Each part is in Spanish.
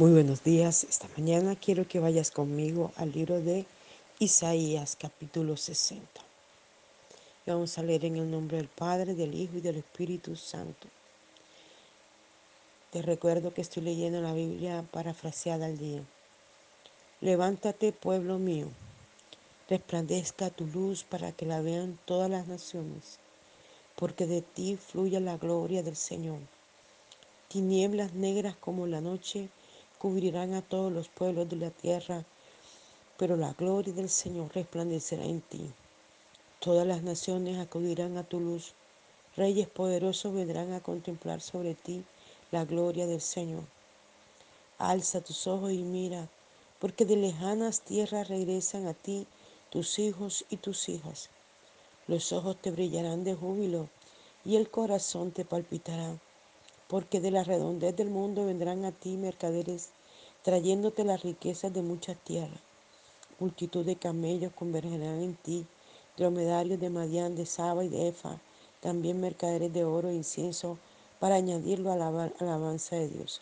Muy buenos días. Esta mañana quiero que vayas conmigo al libro de Isaías capítulo 60. Y vamos a leer en el nombre del Padre, del Hijo y del Espíritu Santo. Te recuerdo que estoy leyendo la Biblia parafraseada al día. Levántate, pueblo mío, resplandezca tu luz para que la vean todas las naciones, porque de ti fluye la gloria del Señor. Tinieblas negras como la noche cubrirán a todos los pueblos de la tierra, pero la gloria del Señor resplandecerá en ti. Todas las naciones acudirán a tu luz, reyes poderosos vendrán a contemplar sobre ti la gloria del Señor. Alza tus ojos y mira, porque de lejanas tierras regresan a ti tus hijos y tus hijas. Los ojos te brillarán de júbilo y el corazón te palpitará porque de la redondez del mundo vendrán a ti mercaderes, trayéndote las riquezas de muchas tierras. Multitud de camellos convergerán en ti, dromedarios de Madián, de Saba y de Efa, también mercaderes de oro e incienso, para añadirlo a la alabanza de Dios.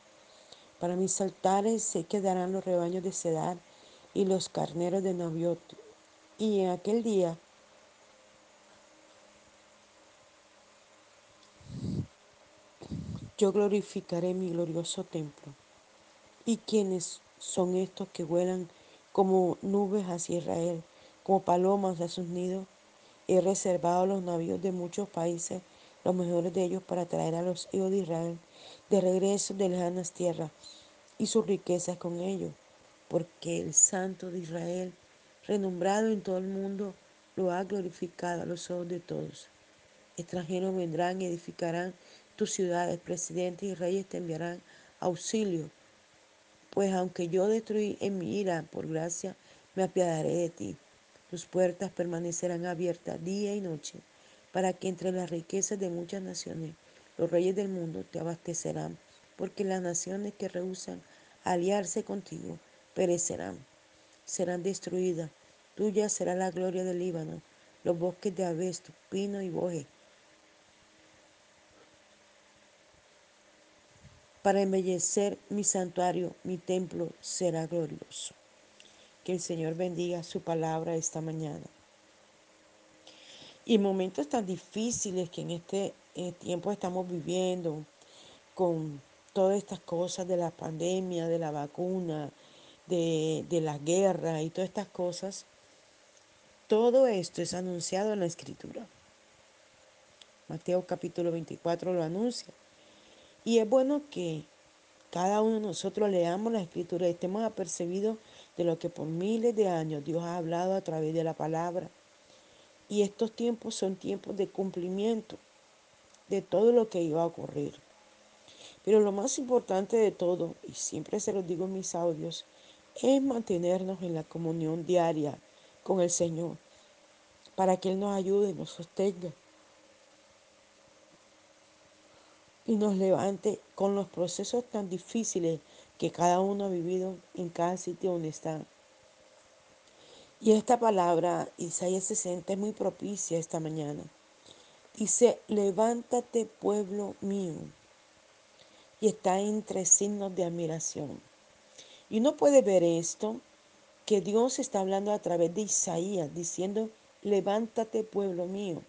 Para mis altares se quedarán los rebaños de Sedar y los carneros de Naviot. Y en aquel día yo glorificaré mi glorioso templo. ¿Y quiénes son estos que vuelan como nubes hacia Israel, como palomas a sus nidos? He reservado los navíos de muchos países, los mejores de ellos, para traer a los hijos de Israel de regreso de lejanas tierras y sus riquezas con ellos, porque el Santo de Israel, renombrado en todo el mundo, lo ha glorificado a los ojos de todos. Extranjeros vendrán y edificarán tus ciudades, presidentes y reyes te enviarán auxilio. Pues aunque yo destruí en mi ira, por gracia, me apiadaré de ti. Tus puertas permanecerán abiertas día y noche, para que entre las riquezas de muchas naciones los reyes del mundo te abastecerán, porque las naciones que rehusan aliarse contigo perecerán, serán destruidas. Tuya será la gloria del Líbano, los bosques de abesto, pino y boje para embellecer mi santuario, mi templo será glorioso. Que el Señor bendiga su palabra esta mañana. Y momentos tan difíciles que en este eh, tiempo estamos viviendo, con todas estas cosas de la pandemia, de la vacuna, de, de la guerra y todas estas cosas, todo esto es anunciado en la Escritura. Mateo capítulo 24 lo anuncia. Y es bueno que cada uno de nosotros leamos la escritura y estemos apercibidos de lo que por miles de años Dios ha hablado a través de la palabra. Y estos tiempos son tiempos de cumplimiento de todo lo que iba a ocurrir. Pero lo más importante de todo, y siempre se lo digo en mis audios, es mantenernos en la comunión diaria con el Señor, para que Él nos ayude nos sostenga y nos levante con los procesos tan difíciles que cada uno ha vivido en cada sitio donde está. Y esta palabra, Isaías 60, es muy propicia esta mañana. Dice, levántate pueblo mío. Y está entre signos de admiración. Y uno puede ver esto, que Dios está hablando a través de Isaías, diciendo, levántate pueblo mío.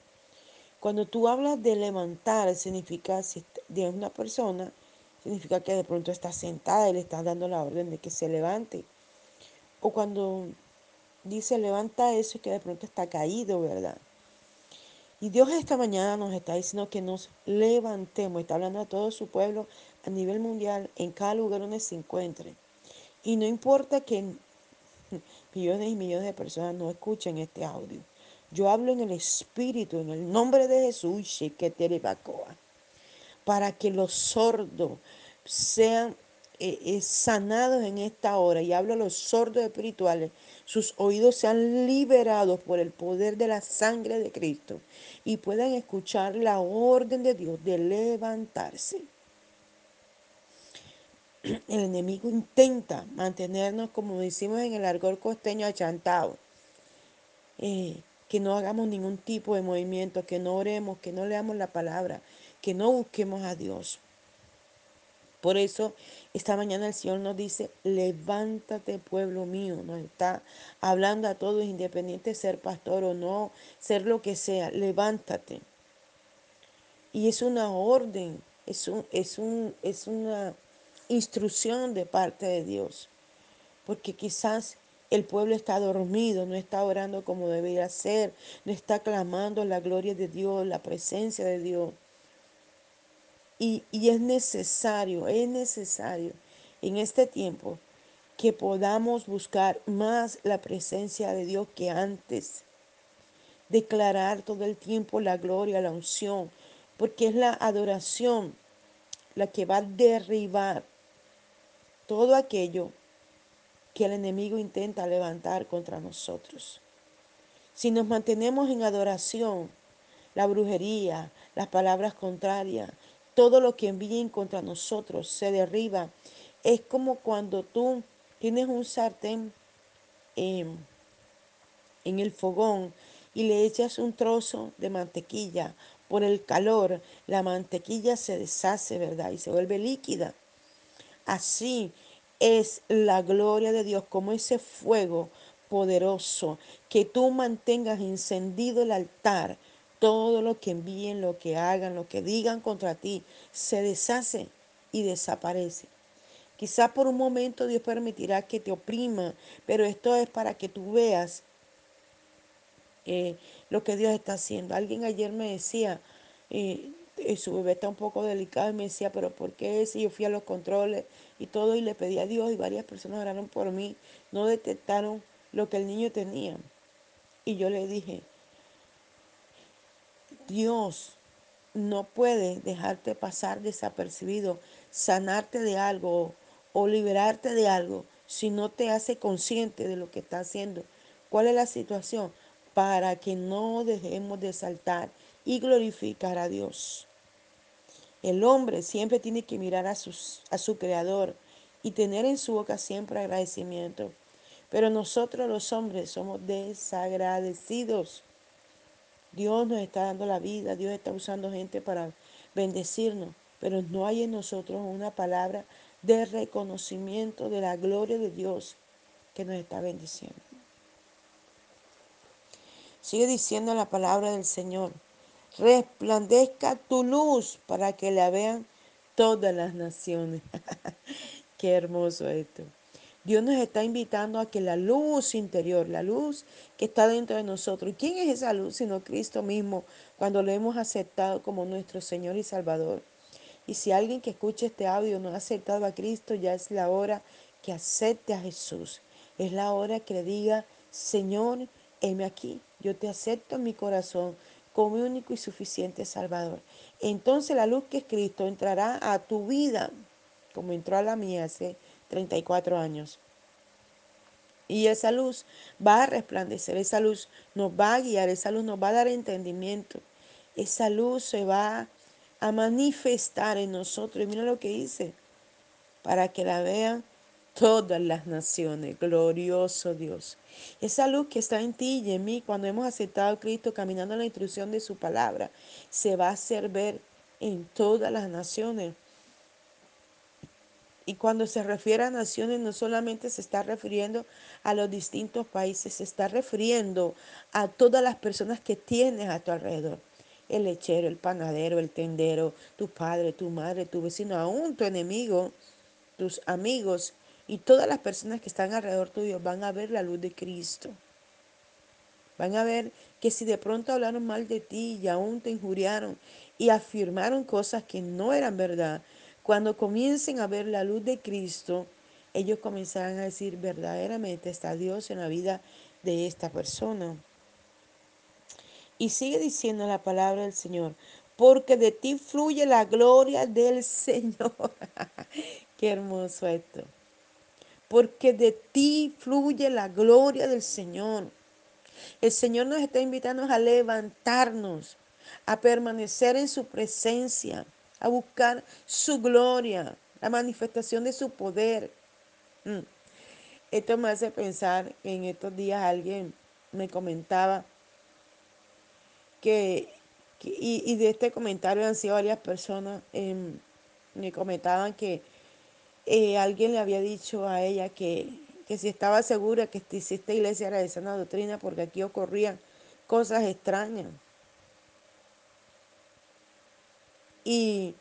Cuando tú hablas de levantar, significa de una persona, significa que de pronto está sentada y le está dando la orden de que se levante. O cuando dice levanta eso y que de pronto está caído, ¿verdad? Y Dios esta mañana nos está diciendo que nos levantemos, está hablando a todo su pueblo a nivel mundial, en cada lugar donde se encuentre. Y no importa que millones y millones de personas no escuchen este audio. Yo hablo en el Espíritu, en el nombre de Jesús, para que los sordos sean eh, eh, sanados en esta hora. Y hablo a los sordos espirituales, sus oídos sean liberados por el poder de la sangre de Cristo y puedan escuchar la orden de Dios de levantarse. El enemigo intenta mantenernos, como decimos en el argor costeño, achantados. Eh, que no hagamos ningún tipo de movimiento, que no oremos, que no leamos la palabra, que no busquemos a Dios. Por eso esta mañana el Señor nos dice, levántate pueblo mío, nos está hablando a todos, independiente de ser pastor o no, ser lo que sea, levántate. Y es una orden, es, un, es, un, es una instrucción de parte de Dios, porque quizás el pueblo está dormido, no está orando como debería ser, no está clamando la gloria de Dios, la presencia de Dios. Y, es necesario, es necesario en este tiempo que podamos buscar más la presencia de Dios que antes. Declarar todo el tiempo la gloria, la unción, porque es la adoración la que va a derribar todo aquello que el enemigo intenta levantar contra nosotros. Si nos mantenemos en adoración, la brujería, las palabras contrarias, todo lo que envíen contra nosotros se derriba. Es como cuando tú tienes un sartén em, en el fogón y le echas un trozo de mantequilla. Por el calor, la mantequilla se deshace, ¿verdad? Y se vuelve líquida. Así es la gloria de Dios, como ese fuego poderoso, que tú mantengas encendido el altar todo lo que envíen, lo que hagan, lo que digan contra ti, se deshace y desaparece. Quizás por un momento Dios permitirá que te oprima, pero esto es para que tú veas eh, lo que Dios está haciendo. Alguien ayer me decía, eh, eh, su bebé está un poco delicado y me decía, pero ¿por qué si yo fui a los controles y todo y le pedí a Dios y varias personas oraron por mí, no detectaron lo que el niño tenía? Y yo le dije, Dios no puede dejarte pasar desapercibido, sanarte de algo o liberarte de algo si no te hace consciente de lo que está haciendo. ¿Cuál es la situación? Para que no dejemos de saltar y glorificar a Dios. El hombre siempre tiene que mirar a, a su creador y tener en su boca siempre agradecimiento. Pero nosotros los hombres somos desagradecidos. Dios nos está dando la vida, Dios está usando gente para bendecirnos, pero no hay en nosotros una palabra de reconocimiento de la gloria de Dios que nos está bendiciendo. Sigue diciendo la palabra del Señor, resplandezca tu luz para que la vean todas las naciones. Qué hermoso esto. Dios nos está invitando a que la luz interior, la luz que está dentro de nosotros, ¿quién es esa luz sino Cristo mismo cuando lo hemos aceptado como nuestro Señor y Salvador? Y si alguien que escuche este audio no ha aceptado a Cristo, ya es la hora que acepte a Jesús. Es la hora que le diga, Señor, heme aquí, yo te acepto en mi corazón como único y suficiente Salvador. Entonces la luz que es Cristo entrará a tu vida, como entró a la mía hace 34 años. Y esa luz va a resplandecer, esa luz nos va a guiar, esa luz nos va a dar entendimiento, esa luz se va a manifestar en nosotros. Y mira lo que dice, para que la vean todas las naciones. Glorioso Dios. Esa luz que está en ti y en mí cuando hemos aceptado a Cristo caminando en la instrucción de su palabra, se va a hacer ver en todas las naciones. Y cuando se refiere a naciones, no solamente se está refiriendo a los distintos países, se está refiriendo a todas las personas que tienes a tu alrededor. El lechero, el panadero, el tendero, tu padre, tu madre, tu vecino, aún tu enemigo, tus amigos y todas las personas que están alrededor tuyo van a ver la luz de Cristo. Van a ver que si de pronto hablaron mal de ti y aún te injuriaron y afirmaron cosas que no eran verdad, cuando comiencen a ver la luz de Cristo, ellos comenzarán a decir, verdaderamente está Dios en la vida de esta persona. Y sigue diciendo la palabra del Señor, porque de ti fluye la gloria del Señor. Qué hermoso esto. Porque de ti fluye la gloria del Señor. El Señor nos está invitando a levantarnos, a permanecer en su presencia a buscar su gloria, la manifestación de su poder. Mm. Esto me hace pensar que en estos días alguien me comentaba que, y, de este comentario han sido varias personas, em, me comentaban que eh, alguien le había dicho a ella que, que si estaba segura que si esta iglesia era de sana doctrina, porque aquí ocurrían cosas extrañas. Y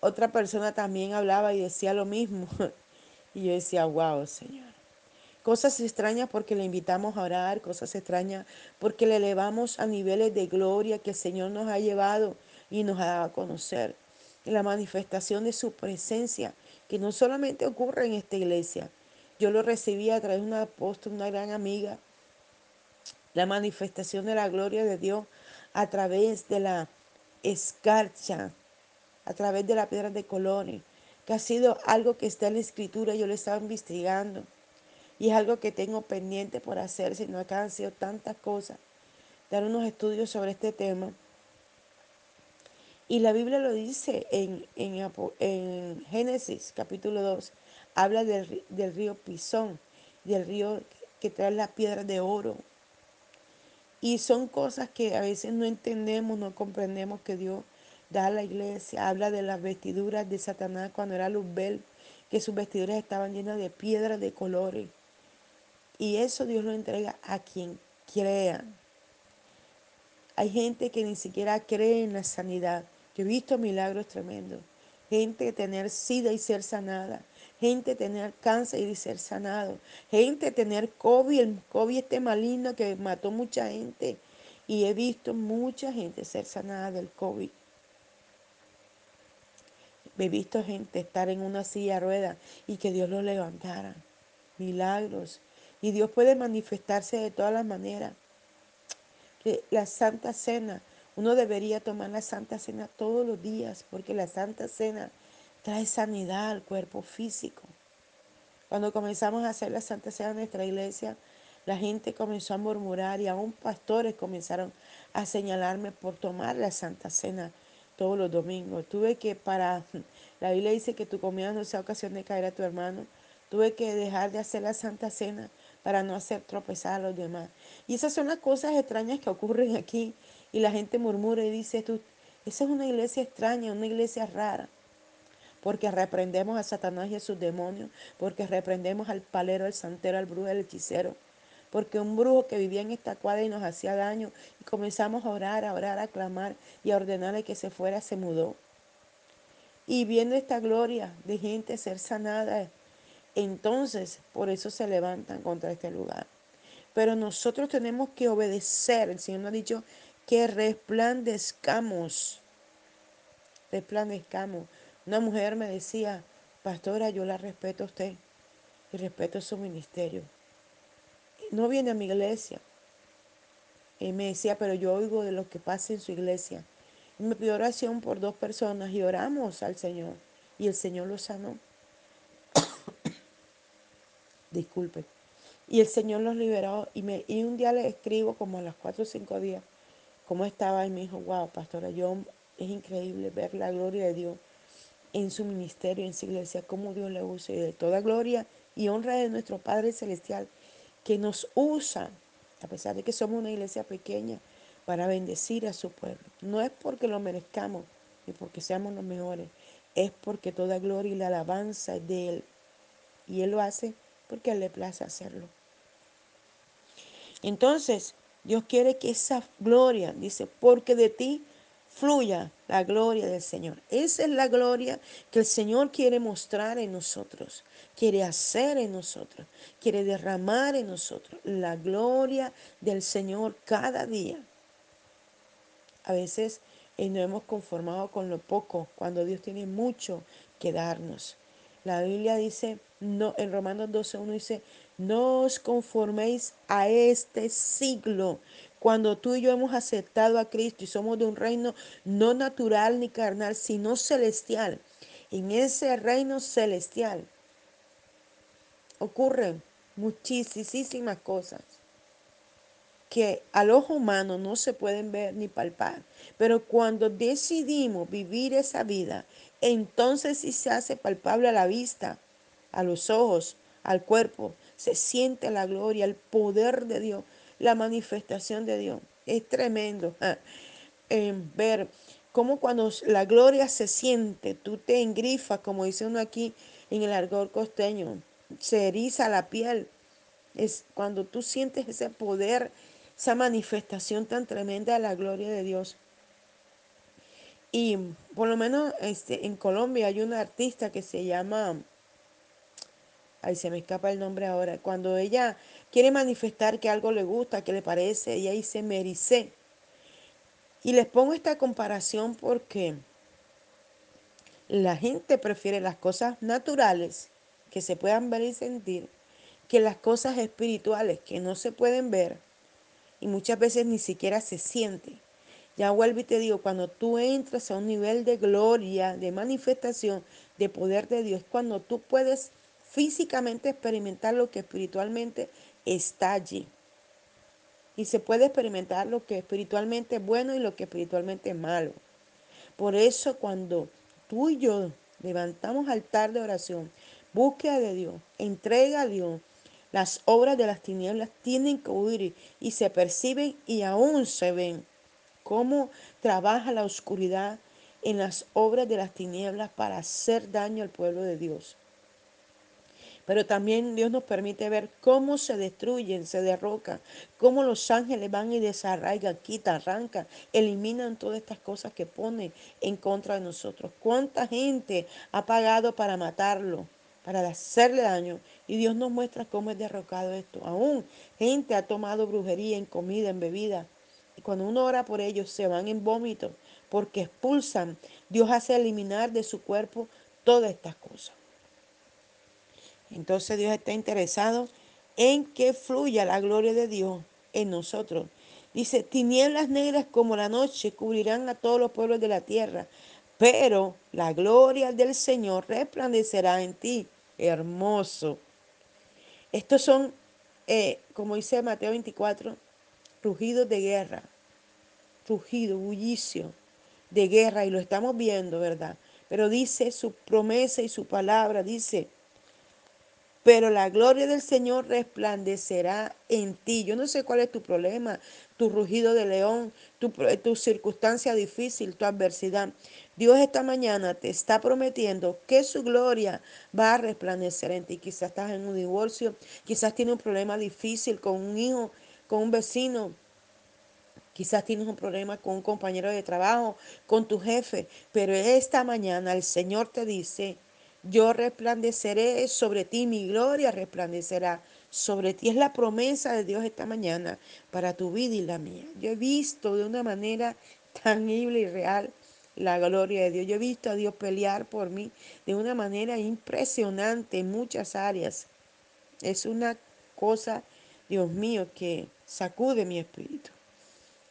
otra persona también hablaba y decía lo mismo. Y yo decía, wow, Señor. Cosas extrañas porque le invitamos a orar, cosas extrañas porque le elevamos a niveles de gloria que el Señor nos ha llevado y nos ha dado a conocer. La manifestación de su presencia, que no solamente ocurre en esta iglesia. Yo lo recibí a través de una apóstol, una gran amiga. La manifestación de la gloria de Dios a través de la escarcha, a través de la piedra de colores, que ha sido algo que está en la escritura, yo lo estaba investigando y es algo que tengo pendiente por hacer, sino acá han sido tantas cosas, dar unos estudios sobre este tema. Y la Biblia lo dice en, en, Génesis capítulo 2, habla del, del río Pisón, del río que trae la piedra de oro. Y son cosas que a veces no entendemos, no comprendemos que Dios da a la iglesia. Habla de las vestiduras de Satanás cuando era Luzbel, que sus vestiduras estaban llenas de piedras de colores. Y eso Dios lo entrega a quien crea. Hay gente que ni siquiera cree en la sanidad. Yo he visto milagros tremendos. Gente tener sida y ser sanada. Gente tener cáncer y ser sanado. Gente tener COVID, el COVID este maligno que mató mucha gente. Y he visto mucha gente ser sanada del COVID. He visto gente estar en una silla rueda y que Dios lo levantara. Milagros. Y Dios puede manifestarse de todas las maneras. La Santa Cena, uno debería tomar la Santa Cena todos los días porque la Santa Cena trae sanidad al cuerpo físico. Cuando comenzamos a hacer la Santa Cena en nuestra iglesia, la gente comenzó a murmurar y aún pastores comenzaron a señalarme por tomar la Santa Cena todos los domingos. Tuve que para, la Biblia dice que tu comida no sea ocasión de caer a tu hermano. Tuve que dejar de hacer la Santa Cena para no hacer tropezar a los demás. Y esas son las cosas extrañas que ocurren aquí. Y la gente murmura y dice, tú, esa es una iglesia extraña, una iglesia rara. Porque reprendemos a Satanás y a sus demonios. Porque reprendemos al palero, al santero, al brujo, al hechicero. Porque un brujo que vivía en esta cuadra y nos hacía daño. Y comenzamos a orar, a orar, a clamar y a ordenarle que se fuera, se mudó. Y viendo esta gloria de gente ser sanada, entonces, por eso se levantan contra este lugar. Pero nosotros tenemos que obedecer. El Señor nos ha dicho que resplandezcamos. Resplandezcamos. Una mujer me decía, pastora, yo la respeto a usted y respeto su ministerio. No viene a mi iglesia. Y me decía, pero yo oigo de lo que pasa en su iglesia. Y me pidió oración por dos personas y oramos al Señor. Y el Señor lo sanó disculpe. Y el Señor los liberó y, me, y un día le escribo como a las cuatro o cinco días cómo estaba y me dijo, wow, pastora, yo es increíble ver la gloria de Dios en su ministerio, en su iglesia, cómo Dios le usa y de toda gloria y honra de nuestro Padre Celestial que nos usa, a pesar de que somos una iglesia pequeña, para bendecir a su pueblo. No es porque lo merezcamos ni porque seamos los mejores, es porque toda gloria y la alabanza es de Él. Y Él lo hace porque a Él le place hacerlo. Entonces, Dios quiere que esa gloria, dice, porque de ti fluya la gloria del Señor. Esa es la gloria que el Señor quiere mostrar en nosotros, quiere hacer en nosotros, quiere derramar en nosotros. La gloria del Señor cada día. A veces eh, nos hemos conformado con lo poco, cuando Dios tiene mucho que darnos. La Biblia dice, no, en Romanos 12.1 dice, no os conforméis a este siglo. Cuando tú y yo hemos aceptado a Cristo y somos de un reino no natural ni carnal, sino celestial. En ese reino celestial ocurren muchísimas cosas que al ojo humano no se pueden ver ni palpar. Pero cuando decidimos vivir esa vida, entonces sí se hace palpable a la vista, a los ojos, al cuerpo. Se siente la gloria, el poder de Dios, la manifestación de Dios. Es tremendo ver como cuando la gloria se siente, tú te engrifas, como dice uno aquí en el argor costeño, se eriza la piel. Es cuando tú sientes ese poder, esa manifestación tan tremenda de la gloria de Dios. Y por lo menos este, en Colombia hay una artista que se llama, ay, se me escapa el nombre ahora, cuando ella quiere manifestar que algo le gusta, que le parece, ella dice mericé. Y les pongo esta comparación porque la gente prefiere las cosas naturales que se puedan ver y sentir que las cosas espirituales que no se pueden ver y muchas veces ni siquiera se siente. Ya vuelvo y te digo, cuando tú entras a un nivel de gloria, de manifestación, de poder de Dios, cuando tú puedes físicamente experimentar lo que espiritualmente está allí. Y se puede experimentar lo que espiritualmente es bueno y lo que espiritualmente es malo. Por eso cuando tú y yo levantamos altar de oración, búsqueda de Dios, entrega a Dios, las obras de las tinieblas tienen que huir y se perciben y aún se ven cómo trabaja la oscuridad en las obras de las tinieblas para hacer daño al pueblo de Dios. Pero también Dios nos permite ver cómo se destruyen, se derrocan, cómo los ángeles van y desarraigan, quitan, arrancan, eliminan todas estas cosas que ponen en contra de nosotros. ¿Cuánta gente ha pagado para matarlo, para hacerle daño? Y Dios nos muestra cómo es derrocado esto. Aún gente ha tomado brujería en comida, en bebida. Y cuando uno ora por ellos, se van en vómito porque expulsan. Dios hace eliminar de su cuerpo todas estas cosas. Entonces Dios está interesado en que fluya la gloria de Dios en nosotros. Dice, tinieblas negras como la noche cubrirán a todos los pueblos de la tierra, pero la gloria del Señor resplandecerá en ti. Hermoso. Estos son, eh, como dice Mateo 24, rugidos de guerra, rugido, bullicio de guerra, y lo estamos viendo, ¿verdad? Pero dice su promesa y su palabra, dice, pero la gloria del Señor resplandecerá en ti. Yo no sé cuál es tu problema, tu rugido de león, tu, tu, circunstancia difícil, tu adversidad. Dios esta mañana te está prometiendo que su gloria va a resplandecer en ti. Quizás estás en un divorcio, quizás tienes un problema difícil con un hijo, con un vecino, Quizás tienes un problema con un compañero de trabajo, con tu jefe, pero esta mañana el Señor te dice, yo resplandeceré sobre ti, mi gloria resplandecerá sobre ti. Es la promesa de Dios esta mañana para tu vida y la mía. Yo he visto de una manera tangible y real la gloria de Dios. Yo he visto a Dios pelear por mí de una manera impresionante en muchas áreas. Es una cosa, Dios mío, que sacude mi espíritu.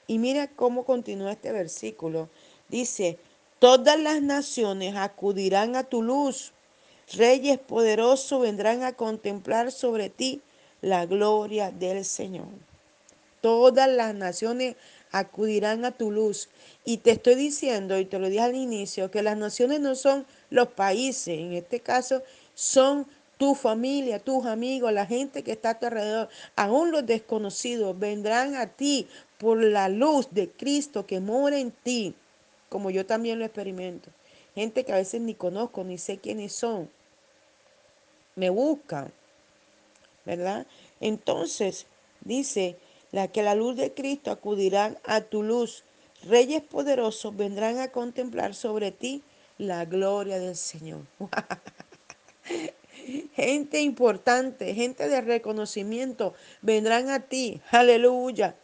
Y mira cómo continúa este versículo. Dice, todas las naciones acudirán a tu luz Reyes poderosos vendrán a contemplar sobre ti la gloria del Señor. Todas las naciones acudirán a tu luz. Y te estoy diciendo, y te lo dije al inicio, que las naciones no son los países, en este caso son tu familia, tus amigos, la gente que está a tu alrededor, aún los desconocidos, vendrán a ti por la luz de Cristo que mora en ti, como yo también lo experimento. Gente que a veces ni conozco, ni sé quiénes son, me buscan, ¿verdad? Entonces, dice, la que la luz de Cristo acudirán a tu luz. Reyes poderosos vendrán a contemplar sobre ti la gloria del Señor. gente importante, gente de reconocimiento, vendrán a ti, aleluya,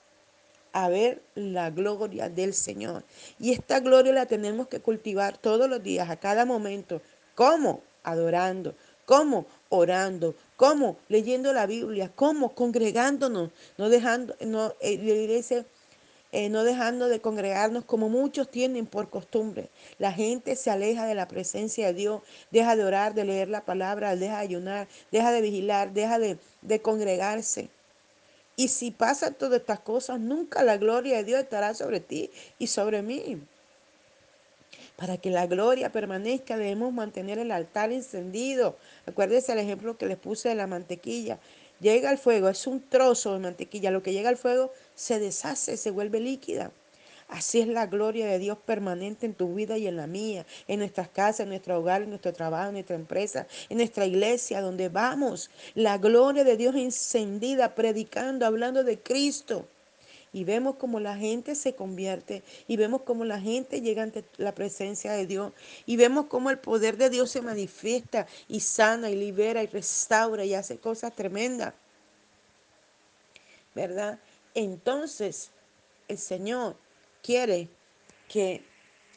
a ver la gloria del Señor. Y esta gloria la tenemos que cultivar todos los días, a cada momento. ¿Cómo? Adorando. ¿Cómo? Orando. ¿Cómo? Leyendo la Biblia. ¿Cómo? Congregándonos. No dejando, no, eh, eh, no dejando de congregarnos como muchos tienen por costumbre. La gente se aleja de la presencia de Dios, deja de orar, de leer la palabra, deja de ayunar, deja de vigilar, deja de, de congregarse. Y si pasan todas estas cosas, nunca la gloria de Dios estará sobre ti y sobre mí. Para que la gloria permanezca debemos mantener el altar encendido. Acuérdense el ejemplo que les puse de la mantequilla. Llega al fuego, es un trozo de mantequilla. Lo que llega al fuego se deshace, se vuelve líquida. Así es la gloria de Dios permanente en tu vida y en la mía, en nuestras casas, en nuestro hogar, en nuestro trabajo, en nuestra empresa, en nuestra iglesia, donde vamos. La gloria de Dios encendida, predicando, hablando de Cristo. Y vemos como la gente se convierte y vemos como la gente llega ante la presencia de Dios y vemos como el poder de Dios se manifiesta y sana y libera y restaura y hace cosas tremendas. ¿Verdad? Entonces, el Señor quiere que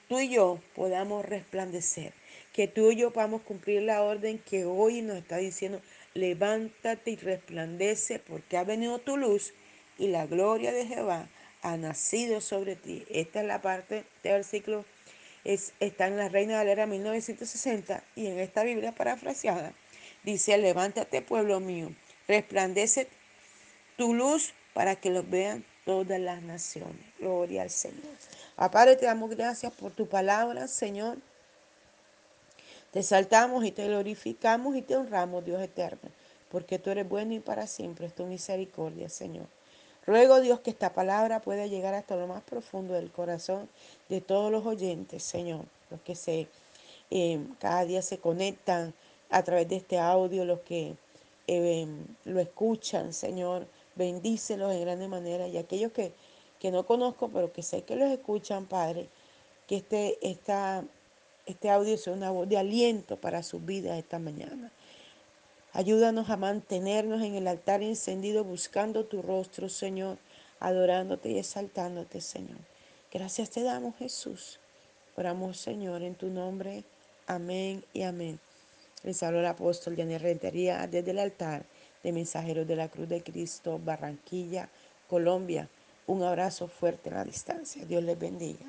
tú y yo podamos resplandecer, que tú y yo podamos cumplir la orden que hoy nos está diciendo, levántate y resplandece porque ha venido tu luz y la gloria de Jehová ha nacido sobre ti. Esta es la parte del versículo, es, está en la Reina Valera 1960 y en esta Biblia parafraseada dice, levántate pueblo mío, resplandece tu luz para que lo vean todas las naciones. Gloria al Señor. Padre, te damos gracias por tu palabra, Señor. Te saltamos y te glorificamos y te honramos, Dios eterno, porque tú eres bueno y para siempre es tu misericordia, Señor. Ruego, Dios, que esta palabra pueda llegar hasta lo más profundo del corazón de todos los oyentes, Señor, los que se eh, cada día se conectan a través de este audio, los que eh, lo escuchan, Señor Bendícelos en grande manera. Y aquellos que, que no conozco, pero que sé que los escuchan, Padre, que este, esta, este audio sea una voz de aliento para sus vidas esta mañana. Ayúdanos a mantenernos en el altar encendido buscando tu rostro, Señor, adorándote y exaltándote, Señor. Gracias te damos, Jesús. Oramos, Señor, en tu nombre. Amén y amén. Les hablo el apóstol Daniel Rentería desde el altar de Mensajeros de la Cruz de Cristo, Barranquilla, Colombia. Un abrazo fuerte a la distancia. Dios les bendiga.